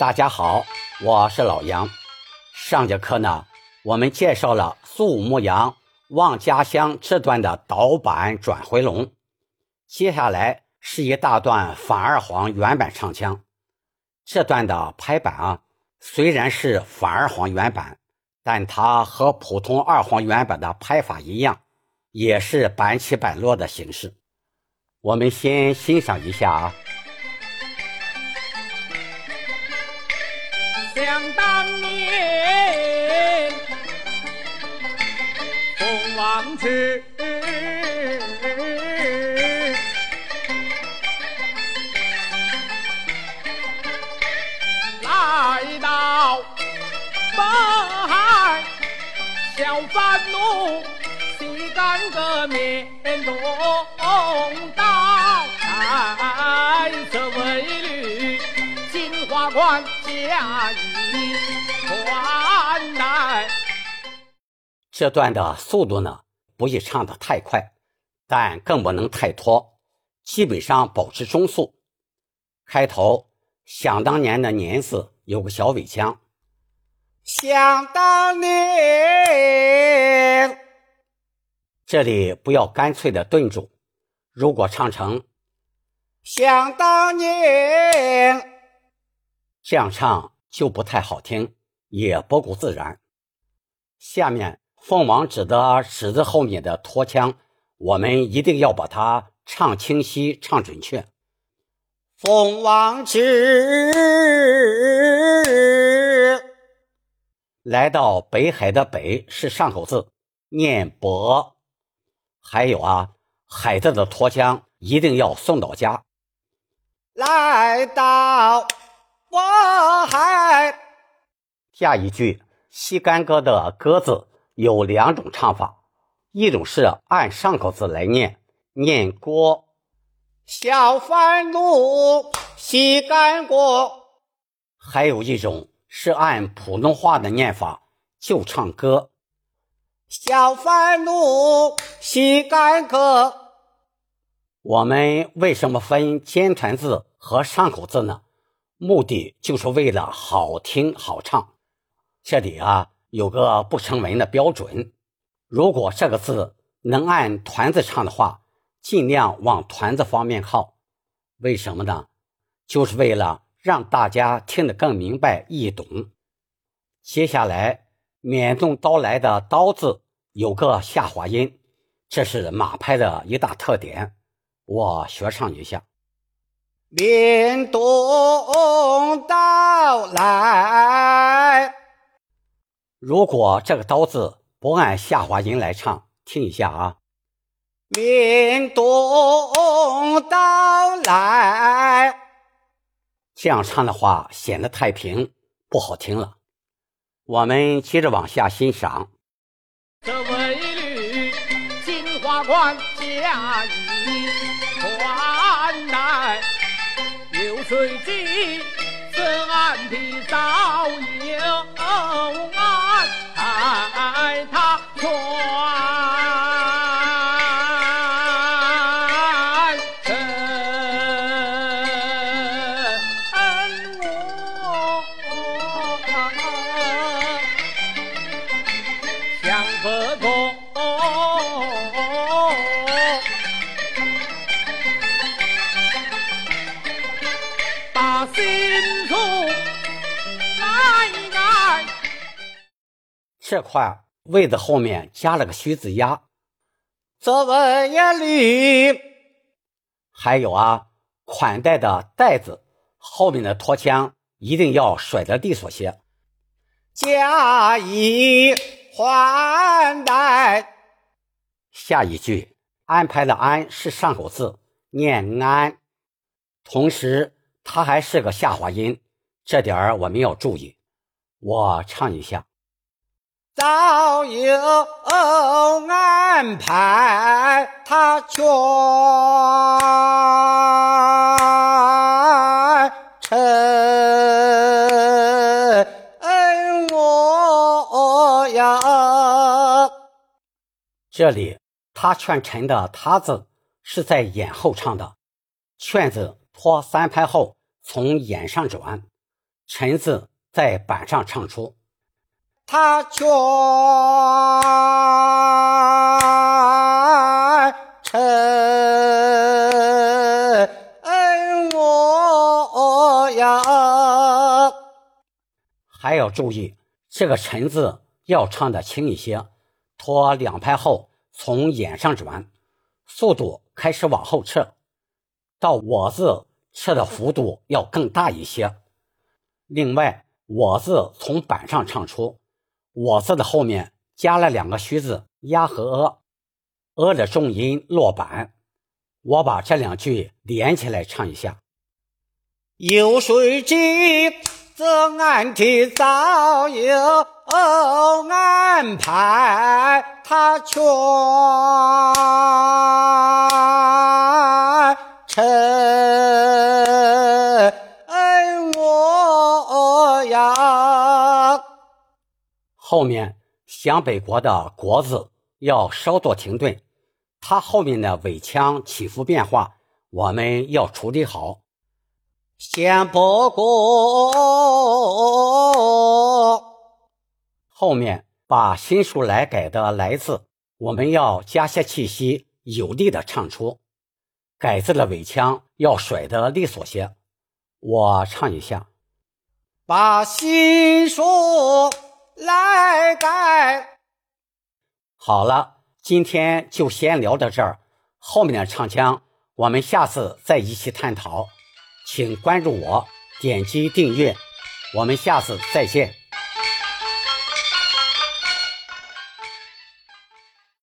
大家好，我是老杨。上节课呢，我们介绍了苏武牧羊望家乡这段的导板转回龙。接下来是一大段反二黄原版唱腔。这段的拍板啊，虽然是反二黄原版，但它和普通二黄原版的拍法一样，也是板起板落的形式。我们先欣赏一下啊。当年，凤凰池来到北海，小贩奴洗干个面东道，花冠。下一传来。这段的速度呢，不宜唱得太快，但更不能太拖，基本上保持中速。开头想当年的年字有个小尾腔，想当年，这里不要干脆的顿住。如果唱成想当年。这样唱就不太好听，也不够自然。下面凤凰指的指字后面的拖腔，我们一定要把它唱清晰、唱准确。凤凰指来到北海的北是上口字，念博。还有啊，海字的拖腔一定要送到家。来到。我还下一句“西干戈”的“戈”字有两种唱法，一种是按上口字来念，念“锅”；小贩路西干戈。还有一种是按普通话的念法，就唱“歌”。小贩路西干戈。我们为什么分尖团字和上口字呢？目的就是为了好听好唱。这里啊有个不成文的标准：如果这个字能按团子唱的话，尽量往团子方面靠。为什么呢？就是为了让大家听得更明白易懂。接下来“免动刀来”的“刀”字有个下滑音，这是马拍的一大特点。我学唱一下。免动刀来。如果这个“刀”字不按下滑音来唱，听一下啊。免动刀来。这样唱的话显得太平，不好听了。我们接着往下欣赏。这位女金花冠嫁衣传来。流水机，此岸皮早有安排，他传。这块位子后面加了个虚字压，这位也绿。还有啊，款待的待字后面的拖腔一定要甩得利索些。加以还待。下一句安排的安是上口字，念安，同时它还是个下滑音，这点儿我们要注意。我唱一下。早有安排，他全成我呀。这里他劝臣的他字是在眼后唱的，劝字拖三拍后从眼上转，臣字在板上唱出。他全称我呀！还要注意，这个“陈”字要唱的轻一些，拖两拍后从眼上转，速度开始往后撤，到“我”字撤的幅度要更大一些。另外，“我”字从板上唱出。我字的后面加了两个虚字“呀”和“呃”，“呃”的重音落板。我把这两句连起来唱一下：有谁知这安天早有安排，他全称后面湘北国的“国”字要稍作停顿，它后面的尾腔起伏变化，我们要处理好。先不过后面把新书来改的“来”字，我们要加些气息，有力的唱出。改字的尾腔要甩得利索些。我唱一下：把新书。来改。好了，今天就先聊到这儿，后面的唱腔我们下次再一起探讨。请关注我，点击订阅，我们下次再见。